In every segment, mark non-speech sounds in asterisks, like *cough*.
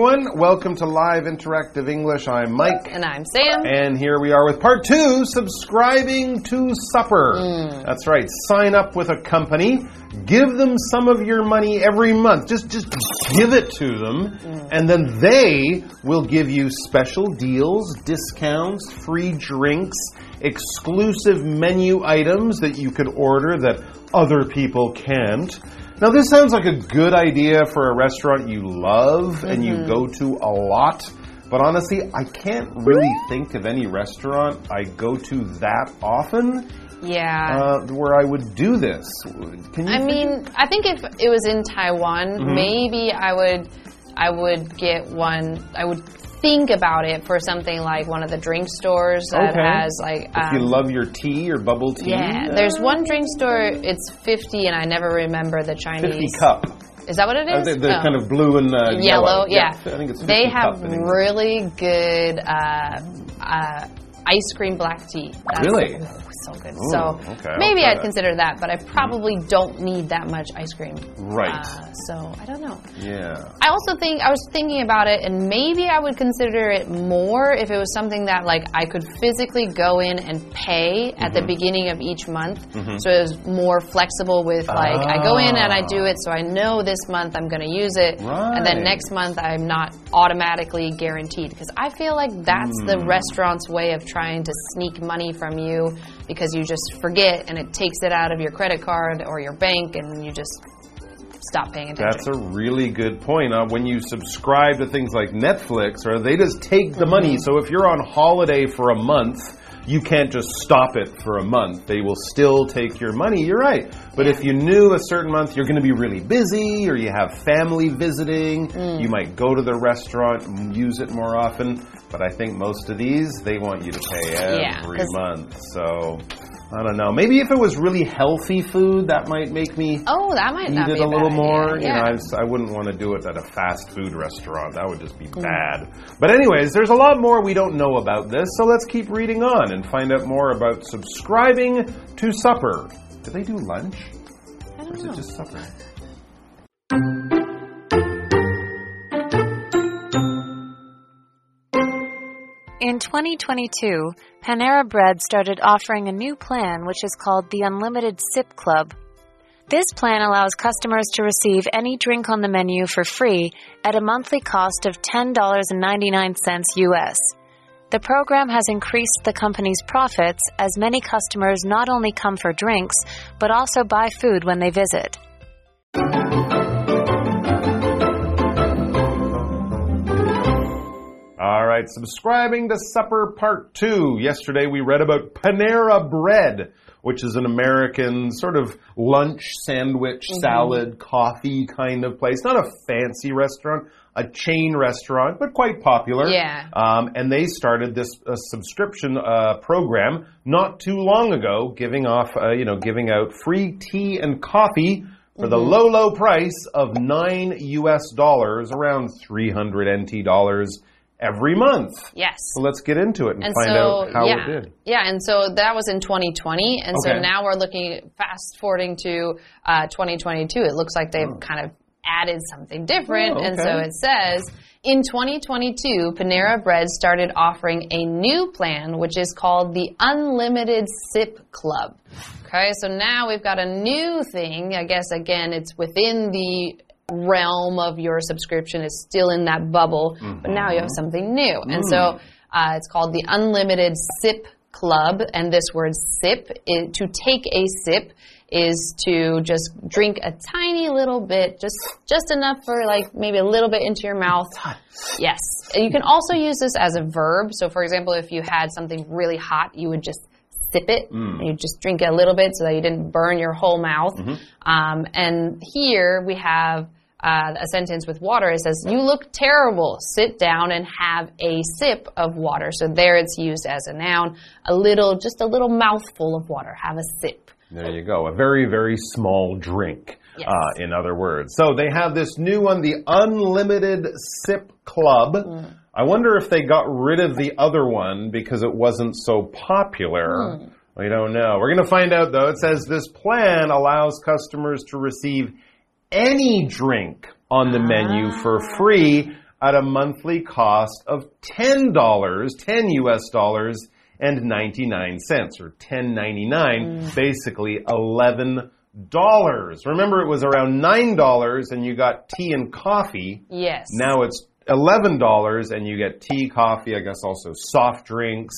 everyone. Welcome to Live Interactive English. I'm Mike. And I'm Sam. And here we are with part two subscribing to supper. Mm. That's right. Sign up with a company, give them some of your money every month. Just, just give it to them, Mm. and then they will give you special deals, discounts, free drinks, exclusive menu items that you could order that other people can't. Now, this sounds like a good idea for a restaurant you love and you Mm-hmm. go to a lot. But honestly, I can't really think of any restaurant I go to that often Yeah. uh, where I would do this. Can you? I mean, I think if it was in Taiwan, Mm-hmm. maybe I would I would get one I would think about it for something like one of the drink stores that Okay. has like if you um, love your tea or bubble tea, yeah, uh, there's one drink store. It's fifty, and I never remember the Chinese. 50 cup. Is that what it is? Uh, is? the the Oh. kind of blue and uh, yellow. Yeah. I think it's 50 they have cup really good uh, uh, ice cream black tea. That's, Really? So good. Ooh, so okay, maybe I'd that. consider that, but I probably don't need that much ice cream. Right. Uh, so I don't know. Yeah. I also think I was thinking about it, and maybe I would consider it more if it was something that like I could physically go in and pay at Mm-hmm. the beginning of each month. So it was more flexible with like I go in and I do it, so I know this month I'm going to use it, and then next month I'm not automatically guaranteed because I feel like that's Hmm. the restaurant's way of trying to sneak money from you because you just forget and it takes it out of your credit card or your bank and you just stop paying attention. That's a really good point. Uh, when you subscribe to things like Netflix, or they just take the money. Mm-hmm. So if you're on holiday for a month, you can't just stop it for a month. They will still take your money. You're right. But if you knew a certain month you're going to be really busy, or you have family visiting, Mm. you might go to the restaurant and use it more often. But I think most of these they want you to pay Yeah, month. So. I don't know. Maybe if it was really healthy food, that might make me Oh, that might not eat be it a little more. You Yeah. know, I, I wouldn't want to do it at a fast food restaurant. That would just be mm. bad. But, anyways, there's a lot more we don't know about this, so let's keep reading on and find out more about subscribing to supper. Do they do lunch? I Or is know. it just supper? 2022, Panera Bread started offering a new plan which is called the Unlimited Sip Club. This plan allows customers to receive any drink on the menu for free at a monthly cost of $10.99 US. The program has increased the company's profits as many customers not only come for drinks, but also buy food when they visit. Right, subscribing to supper part two. Yesterday we read about Panera Bread, which is an American sort of lunch, sandwich, salad, coffee kind of place. Not a fancy restaurant, a chain restaurant, but quite popular. Yeah. Um, and they started this uh, subscription uh, program not too long ago, giving off, uh, you know, giving out free tea and coffee for the Mm-hmm. low, low price of nine U.S. dollars, around 300 NT dollars every month. Yes. So let's get into it and, And find so, out how yeah. it did. Yeah, and so that was in 2020. And Okay. so now we're looking, fast forwarding to uh, 2022. It looks like they've kind of added something different. Oh, And so it says in 2022, Panera Bread started offering a new plan, which is called the Unlimited Sip Club. Okay, so now we've got a new thing. I guess, again, it's within the realm of your subscription is still in that bubble, but now you have something new. And so uh, it's called the Unlimited Sip Club. And this word sip, is, to take a sip, is to just drink a tiny little bit, just just enough for like maybe a little bit into your mouth. Yes. And you can also use this as a verb. So, for example, if you had something really hot, you would just sip it and you just drink it a little bit so that you didn't burn your whole mouth. Um, and here we have uh, a sentence with water. It says, You look terrible. Sit down and have a sip of water. So there it's used as a noun. A little, just a little mouthful of water. Have a sip. There you go. A very, very small drink, Yes. uh, in other words. So they have this new one, the Unlimited Sip Club. Mm. I wonder if they got rid of the other one because it wasn't so popular. Hmm. We don't know. We're going to find out though. It says this plan allows customers to receive any drink on the menu ah. for free at a monthly cost of $10, 10 US dollars and 99 cents or 10.99, mm. basically 11 dollars. Remember it was around $9 and you got tea and coffee. Yes. Now it's $11 and you get tea, coffee, I guess also soft drinks,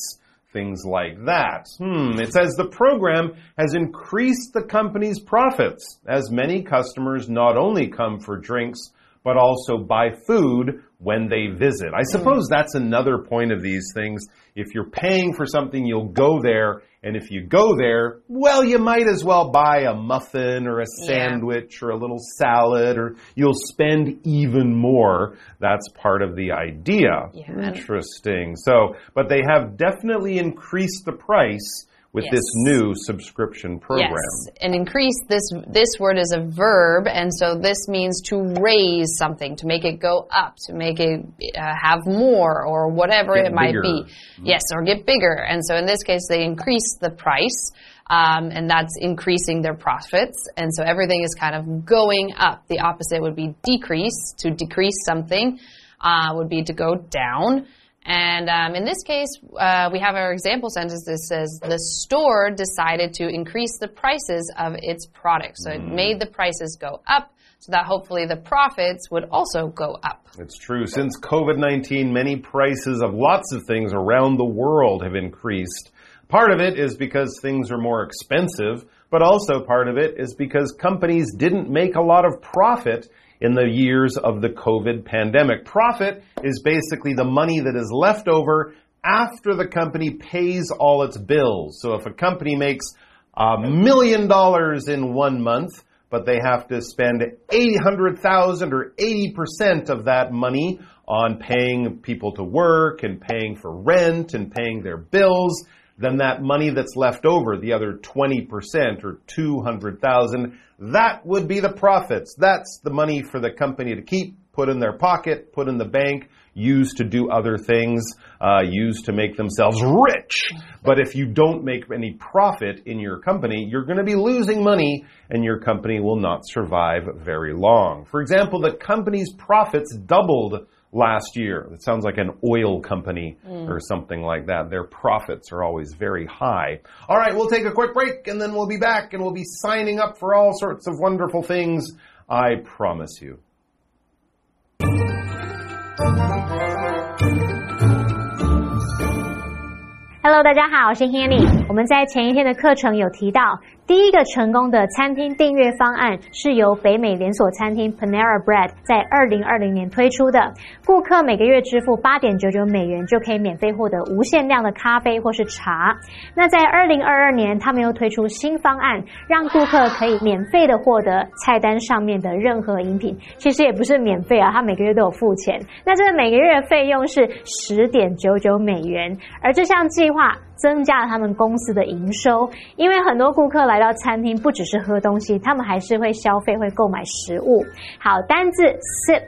things like that. Hmm, it says the program has increased the company's profits as many customers not only come for drinks but also buy food when they visit. I suppose mm. that's another point of these things. If you're paying for something, you'll go there. And if you go there, well, you might as well buy a muffin or a Yeah. sandwich or a little salad or you'll spend even more. That's part of the idea. Yeah. Interesting. So, but they have definitely increased the price with Yes. this new subscription program. Yes, and increase this this word is a verb, and so this means to raise something, to make it go up, to make it uh, have more, or whatever Get it might bigger. be. Yes, or get bigger. And so in this case, they increase the price. Um, and that's increasing their profits. And so everything is kind of going up. The opposite would be decrease. To decrease something uh, would be to go down. And um, in this case, uh, we have our example sentence that says the store decided to increase the prices of its products. So it made the prices go up so that hopefully the profits would also go up. It's true. Since COVID 19, many prices of lots of things around the world have increased. Part of it is because things are more expensive, but also part of it is because companies didn't make a lot of profit in the years of the COVID pandemic. Profit is basically the money that is left over after the company pays all its bills. So if a company makes a million dollars in one month, but they have to spend 800,000 or 80% of that money on paying people to work and paying for rent and paying their bills, then that money that's left over, the other 20% or 200,000, that would be the profits. That's the money for the company to keep, put in their pocket, put in the bank, use to do other things, uh, use to make themselves rich. But if you don't make any profit in your company, you're going to be losing money and your company will not survive very long. For example, the company's profits doubled last year. It sounds like an oil company or something like that. Their profits are always very high. All right, we'll take a quick break and then we'll be back and we'll be signing up for all sorts of wonderful things. I promise you. Hello，大家好，我是 Hanny。我们在前一天的课程有提到， 第一个成功的餐厅订阅方案是由北美连锁餐厅 Panera Bread 在二零二零年推出的。顾客每个月支付八点九九美元就可以免费获得无限量的咖啡或是茶。那在二零二二年，他们又推出新方案，让顾客可以免费的获得菜单上面的任何饮品。其实也不是免费啊，他每个月都有付钱。那这个每个月的费用是十点九九美元，而这项计划增加了他们公司的营收，因为很多顾客来到餐厅不只是喝东西，他们还是会消费，会购买食物。好，单字 sip。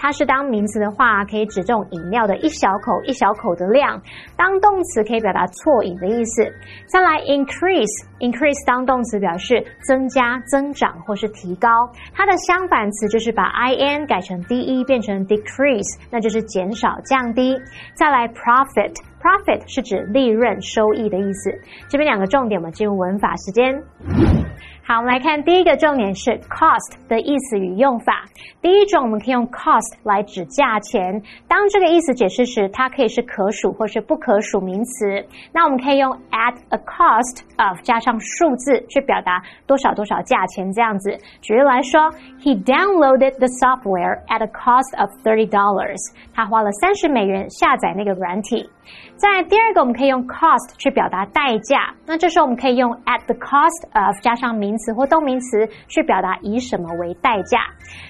它是当名词的话，可以指这种饮料的一小口一小口的量；当动词可以表达啜饮的意思。再来 increase，increase 当动词表示增加、增长或是提高。它的相反词就是把 in 改成 de 变成 decrease，那就是减少、降低。再来 profit。Profit 是指利润、收益的意思。这边两个重点，我们进入文法时间。好，我们来看第一个重点是 cost 的意思与用法。第一种，我们可以用 cost 来指价钱。当这个意思解释时，它可以是可数或是不可数名词。那我们可以用 at a cost of 加上数字去表达多少多少价钱这样子。举例来说，He downloaded the software at a cost of thirty dollars。他花了三十美元下载那个软体。在第二个，我们可以用 cost 去表达代价。那这时候我们可以用 at the cost of 加上名词或动名词去表达以什么为代价。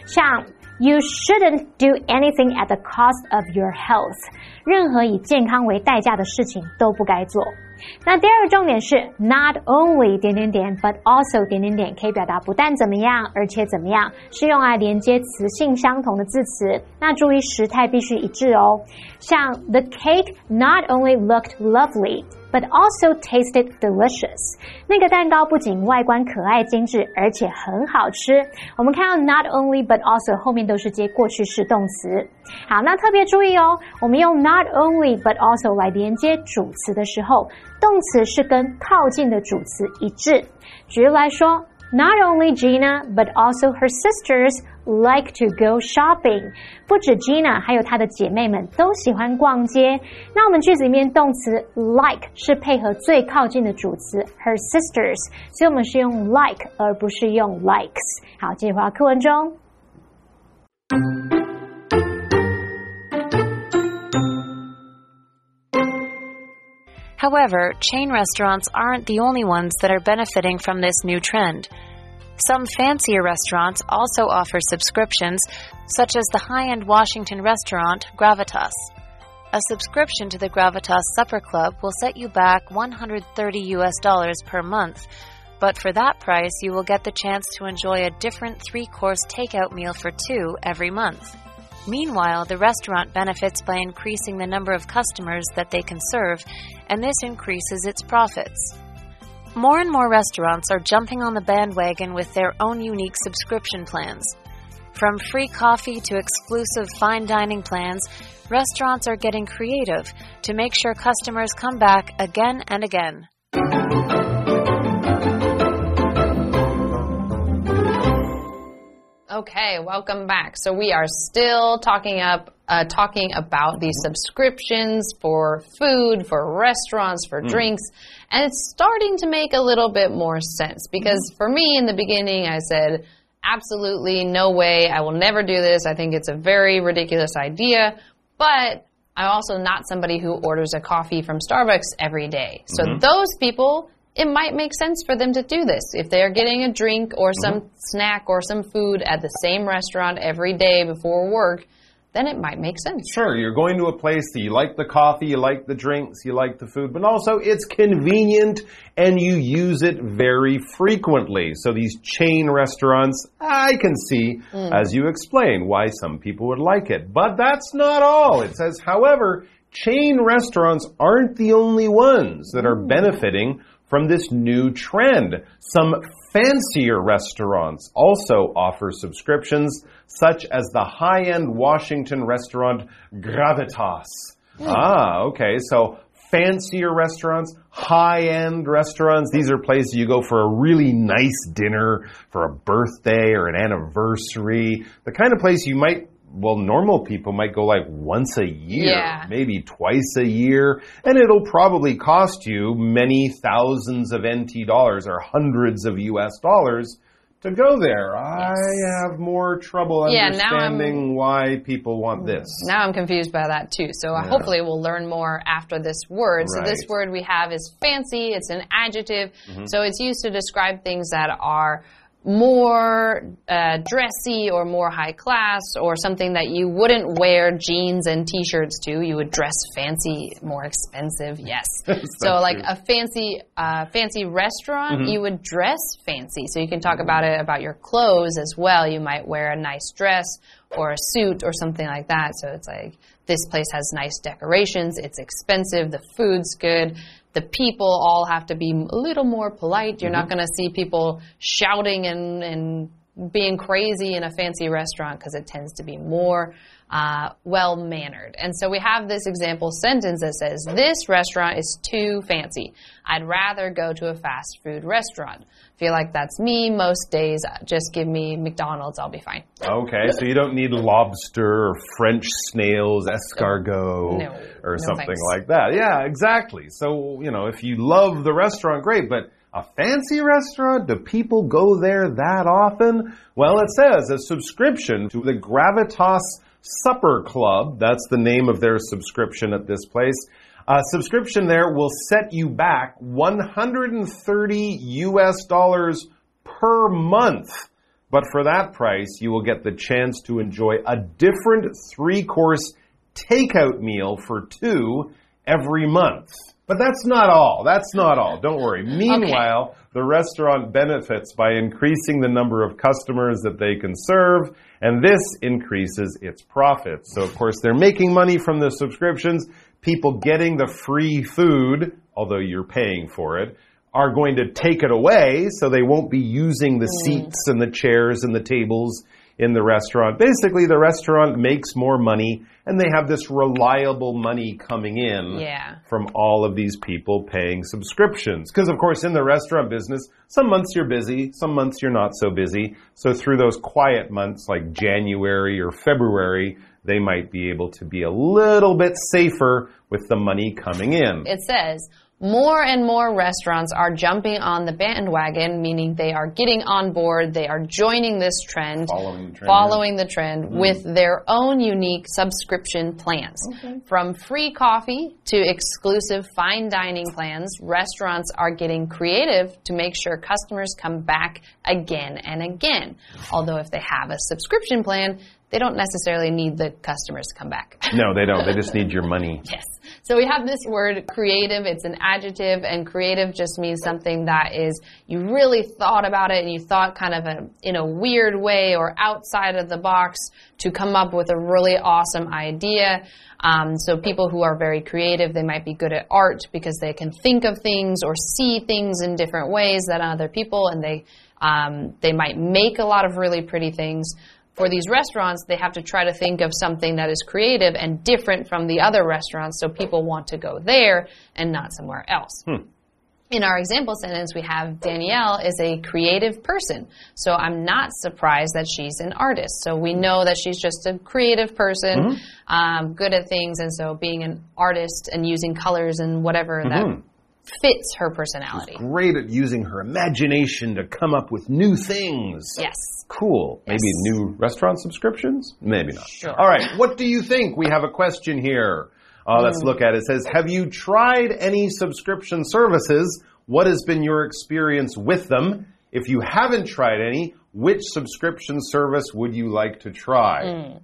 像 You shouldn't do anything at the cost of your health。任何以健康为代价的事情都不该做。那第二个重点是 not only 点点点，but also 点点点，可以表达不但怎么样，而且怎么样，是用来连接词性相同的字词。那注意时态必须一致哦。像 The cake not only looked lovely。But also tasted delicious。那个蛋糕不仅外观可爱精致，而且很好吃。我们看到 not only but also 后面都是接过去式动词。好，那特别注意哦，我们用 not only but also 来连接主词的时候，动词是跟靠近的主词一致。举例来说。Not only Gina, but also her sisters like to go shopping. 不止 Gina，还有她的姐妹们都喜欢逛街。那我们句子里面动词 like 是配合最靠近的主词 her sisters，所以我们是用 like 而不是用 likes。好，继续回到课文中。 However, chain restaurants aren't the only ones that are benefiting from this new trend. Some fancier restaurants also offer subscriptions, such as the high end Washington restaurant Gravitas. A subscription to the Gravitas Supper Club will set you back 130 US dollars per month, but for that price, you will get the chance to enjoy a different three course takeout meal for two every month. Meanwhile, the restaurant benefits by increasing the number of customers that they can serve, and this increases its profits. More and more restaurants are jumping on the bandwagon with their own unique subscription plans. From free coffee to exclusive fine dining plans, restaurants are getting creative to make sure customers come back again and again. Okay, welcome back. So we are still talking up, uh, talking about these subscriptions for food, for restaurants, for mm. drinks, and it's starting to make a little bit more sense because for me in the beginning, I said, absolutely no way, I will never do this. I think it's a very ridiculous idea, but I'm also not somebody who orders a coffee from Starbucks every day. So mm -hmm. those people it might make sense for them to do this. If they're getting a drink or some mm -hmm. snack or some food at the same restaurant every day before work, then it might make sense. Sure, you're going to a place that you like the coffee, you like the drinks, you like the food, but also it's convenient and you use it very frequently. So these chain restaurants, I can see, mm. as you explain, why some people would like it. But that's not all. It says, however, chain restaurants aren't the only ones that are benefiting from this new trend. Some fancier restaurants also offer subscriptions, such as the high end Washington restaurant Gravitas. Mm. Ah, okay. So fancier restaurants, high end restaurants. These are places you go for a really nice dinner, for a birthday or an anniversary. The kind of place you might well, normal people might go like once a year, yeah. maybe twice a year, and it'll probably cost you many thousands of NT dollars or hundreds of US dollars to go there. Yes. I have more trouble yeah, understanding why people want this. Now I'm confused by that too. So yeah. hopefully we'll learn more after this word. Right. So this word we have is fancy. It's an adjective. Mm -hmm. So it's used to describe things that are more uh, dressy or more high class or something that you wouldn't wear jeans and t-shirts to you would dress fancy more expensive *laughs* yes. So like a fancy uh, fancy restaurant mm -hmm. you would dress fancy. So you can talk about it about your clothes as well. You might wear a nice dress or a suit or something like that. So it's like this place has nice decorations. It's expensive. The food's good the people all have to be a little more polite. You're mm -hmm. not mm-hmm. going to see people shouting and, and being crazy in a fancy restaurant because it tends to be more uh, well mannered. And so we have this example sentence that says, This restaurant is too fancy. I'd rather go to a fast food restaurant feel like that's me most days. Just give me McDonald's, I'll be fine. Okay, so you don't need lobster or French snails, escargot, no, or no something thanks. like that. Yeah, exactly. So, you know, if you love the restaurant, great, but a fancy restaurant? Do people go there that often? Well, it says a subscription to the Gravitas Supper Club. That's the name of their subscription at this place a subscription there will set you back 130 US dollars per month. But for that price, you will get the chance to enjoy a different three course takeout meal for two every month. But that's not all. That's not all. Don't worry. Meanwhile, okay. the restaurant benefits by increasing the number of customers that they can serve, and this increases its profits. So, of course, they're making money from the subscriptions people getting the free food although you're paying for it, are going to take it away, so they won't be using the mm. seats and the chairs and the tables in the restaurant. Basically, the restaurant makes more money and they have this reliable money coming in Yeah. from all of these people paying subscriptions. Because, of course, in the restaurant business, some months you're busy, some months you're not so busy. So, through those quiet months like January or February, they might be able to be a little bit safer with the money coming in. It says more and more restaurants are jumping on the bandwagon, meaning they are getting on board, they are joining this trend, Following the trend, following the trend mm-hmm. with their own unique subscription plans. From free coffee to exclusive fine dining plans, restaurants are getting creative to make sure customers come back again and again. Although if they have a subscription plan, they don't necessarily need the customers to come back. *laughs* No, they don't. They just need your money. Yes. So we have this word creative. It's an adjective, and creative just means something that is you really thought about it and you thought kind of a, in a weird way or outside of the box to come up with a really awesome idea. Um, so people who are very creative, they might be good at art because they can think of things or see things in different ways than other people, and they um, they might make a lot of really pretty things for these restaurants, they have to try to think of something that is creative and different from the other restaurants so people want to go there and not somewhere else. Hmm. In our example sentence, we have Danielle is a creative person. So I'm not surprised that she's an artist. So we know that she's just a creative person, mm-hmm. um, good at things. And so being an artist and using colors and whatever that mm-hmm. fits her personality. Great at using her imagination to come up with new things. Yes. Cool. Maybe new restaurant subscriptions? Maybe not. Sure. All right. What do you think? We have a question here. Uh, let's look at it. It says, Have you tried any subscription services? What has been your experience with them? If you haven't tried any, which subscription service would you like to try?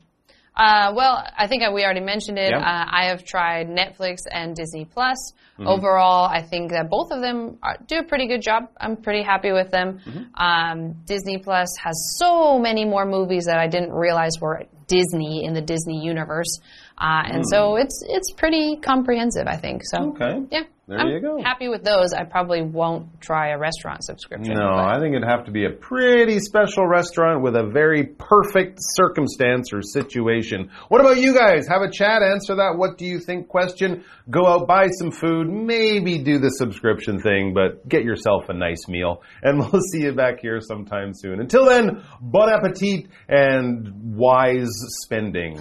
Uh, well, I think we already mentioned it. Yeah. Uh, I have tried Netflix and Disney Plus. Overall, I think that both of them are, do a pretty good job. I'm pretty happy with them. Um, Disney Plus has so many more movies that I didn't realize were Disney in the Disney universe, uh, and so it's it's pretty comprehensive. I think so. Okay. Yeah, There I'm you go. Happy with those. I probably won't try a restaurant subscription. No, but- I think it'd have to be a pretty special restaurant with a very perfect circumstance or situation. What about you guys? Have a chat, answer that what do you think question. Go out, buy some food, maybe do the subscription thing, but get yourself a nice meal. And *laughs* we'll see you back here sometime soon. Until then, bon appetit and wise spending.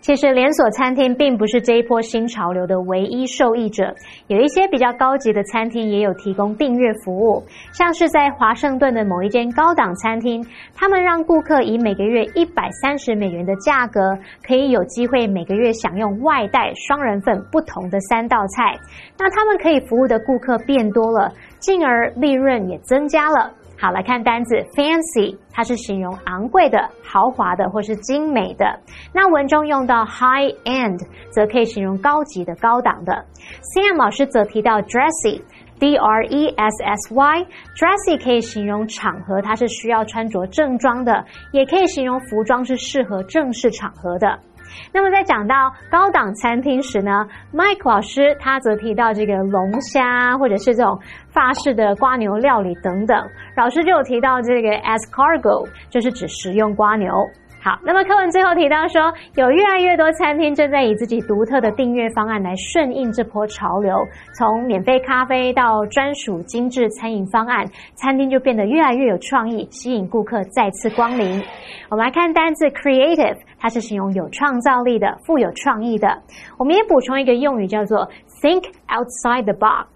其实连锁餐厅并不是这一波新潮流的唯一受益者，有一些比较高级的餐厅也有提供订阅服务，像是在华盛顿的某一间高档餐厅，他们让顾客以每个月一百三十美元的价格，可以有机会每个月享用外带双人份不同的三道菜，那他们可以服务的顾客变多了，进而利润也增加了。好，来看单字 fancy，它是形容昂贵的、豪华的或是精美的。那文中用到 high end，则可以形容高级的、高档的。Sam 老师则提到 dressy。D R E S S Y，dressy 可以形容场合，它是需要穿着正装的，也可以形容服装是适合正式场合的。那么在讲到高档餐厅时呢，Mike 老师他则提到这个龙虾或者是这种法式的瓜牛料理等等，老师就有提到这个 as cargo 就是指食用瓜牛。好，那么课文最后提到说，有越来越多餐厅正在以自己独特的订阅方案来顺应这波潮流，从免费咖啡到专属精致餐饮方案，餐厅就变得越来越有创意，吸引顾客再次光临。我们来看单字 creative，它是形容有创造力的、富有创意的。我们也补充一个用语叫做 think outside the box。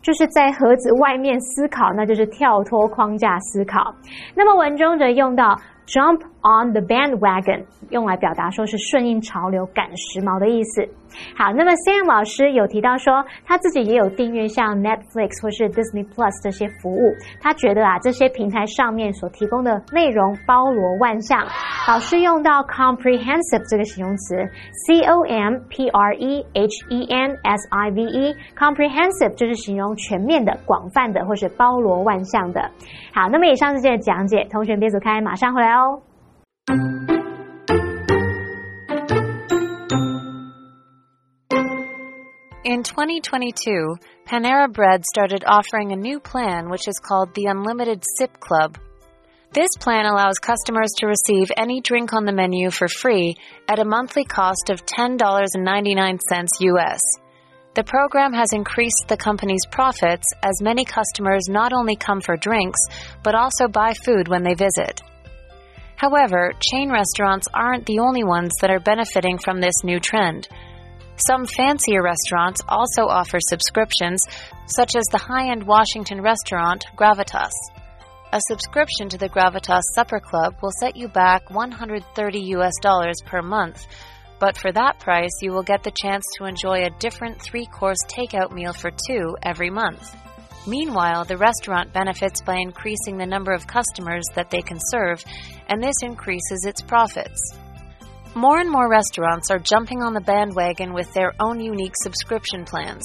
就是在盒子外面思考，那就是跳脱框架思考。那么文中则用到 jump on the bandwagon，用来表达说是顺应潮流、赶时髦的意思。好，那么 Sam 老师有提到说，他自己也有订阅像 Netflix 或是 Disney Plus 这些服务，他觉得啊，这些平台上面所提供的内容包罗万象。老师用到 comprehensive 这个形容词，C O M P R E H E N S I V E，comprehensive 就是形容全面的、广泛的或是包罗万象的。好，那么以上是这个讲解，同学别走开，马上回来哦。In 2022, Panera Bread started offering a new plan which is called the Unlimited Sip Club. This plan allows customers to receive any drink on the menu for free at a monthly cost of $10.99 US. The program has increased the company's profits as many customers not only come for drinks, but also buy food when they visit. However, chain restaurants aren't the only ones that are benefiting from this new trend. Some fancier restaurants also offer subscriptions, such as the high end Washington restaurant Gravitas. A subscription to the Gravitas Supper Club will set you back 130 US dollars per month, but for that price, you will get the chance to enjoy a different three course takeout meal for two every month. Meanwhile, the restaurant benefits by increasing the number of customers that they can serve, and this increases its profits. More and more restaurants are jumping on the bandwagon with their own unique subscription plans.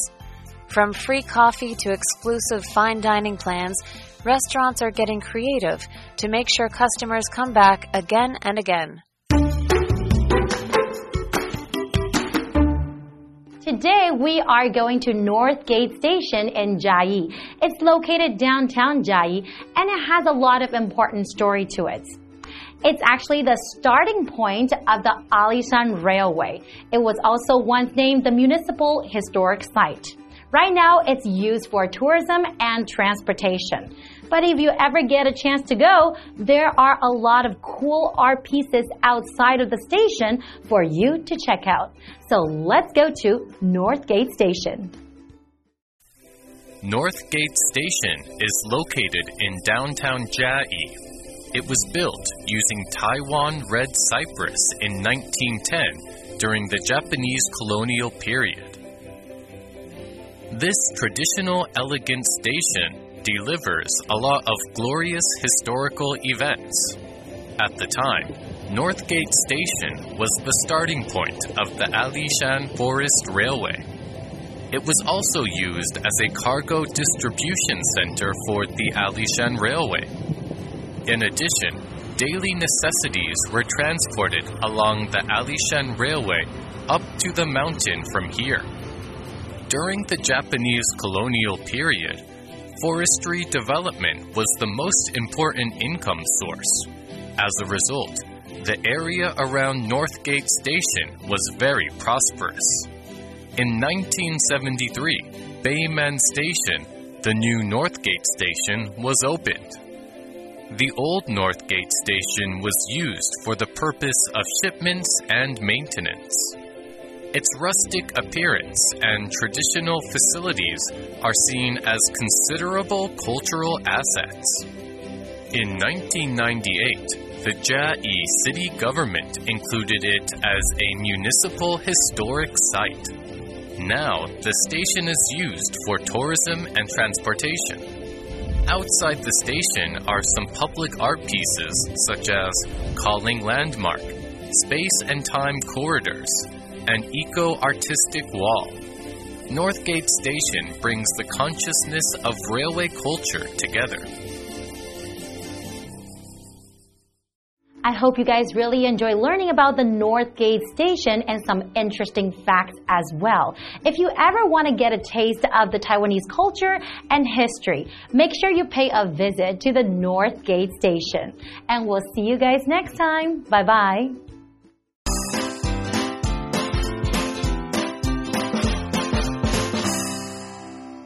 From free coffee to exclusive fine dining plans, restaurants are getting creative to make sure customers come back again and again. Today we are going to Northgate Station in Chiayi. It's located downtown Chiayi and it has a lot of important story to it. It's actually the starting point of the Alishan Railway. It was also once named the Municipal Historic Site. Right now, it's used for tourism and transportation. But if you ever get a chance to go, there are a lot of cool art pieces outside of the station for you to check out. So let's go to Northgate Station. Northgate Station is located in downtown Chiayi. It was built using Taiwan red cypress in 1910 during the Japanese colonial period. This traditional elegant station delivers a lot of glorious historical events. At the time, Northgate Station was the starting point of the Alishan Forest Railway. It was also used as a cargo distribution center for the Alishan Railway. In addition, daily necessities were transported along the Alishan Railway up to the mountain from here. During the Japanese colonial period, forestry development was the most important income source. As a result, the area around Northgate Station was very prosperous. In 1973, Beimen Station, the new Northgate Station, was opened. The old Northgate station was used for the purpose of shipments and maintenance. Its rustic appearance and traditional facilities are seen as considerable cultural assets. In 1998, the Chiayi city government included it as a municipal historic site. Now, the station is used for tourism and transportation. Outside the station are some public art pieces such as Calling Landmark, Space and Time Corridors, and Eco Artistic Wall. Northgate Station brings the consciousness of railway culture together. I hope you guys really enjoy learning about the Northgate Station and some interesting facts as well. If you ever want to get a taste of the Taiwanese culture and history, make sure you pay a visit to the Northgate Station. And we'll see you guys next time. Bye bye.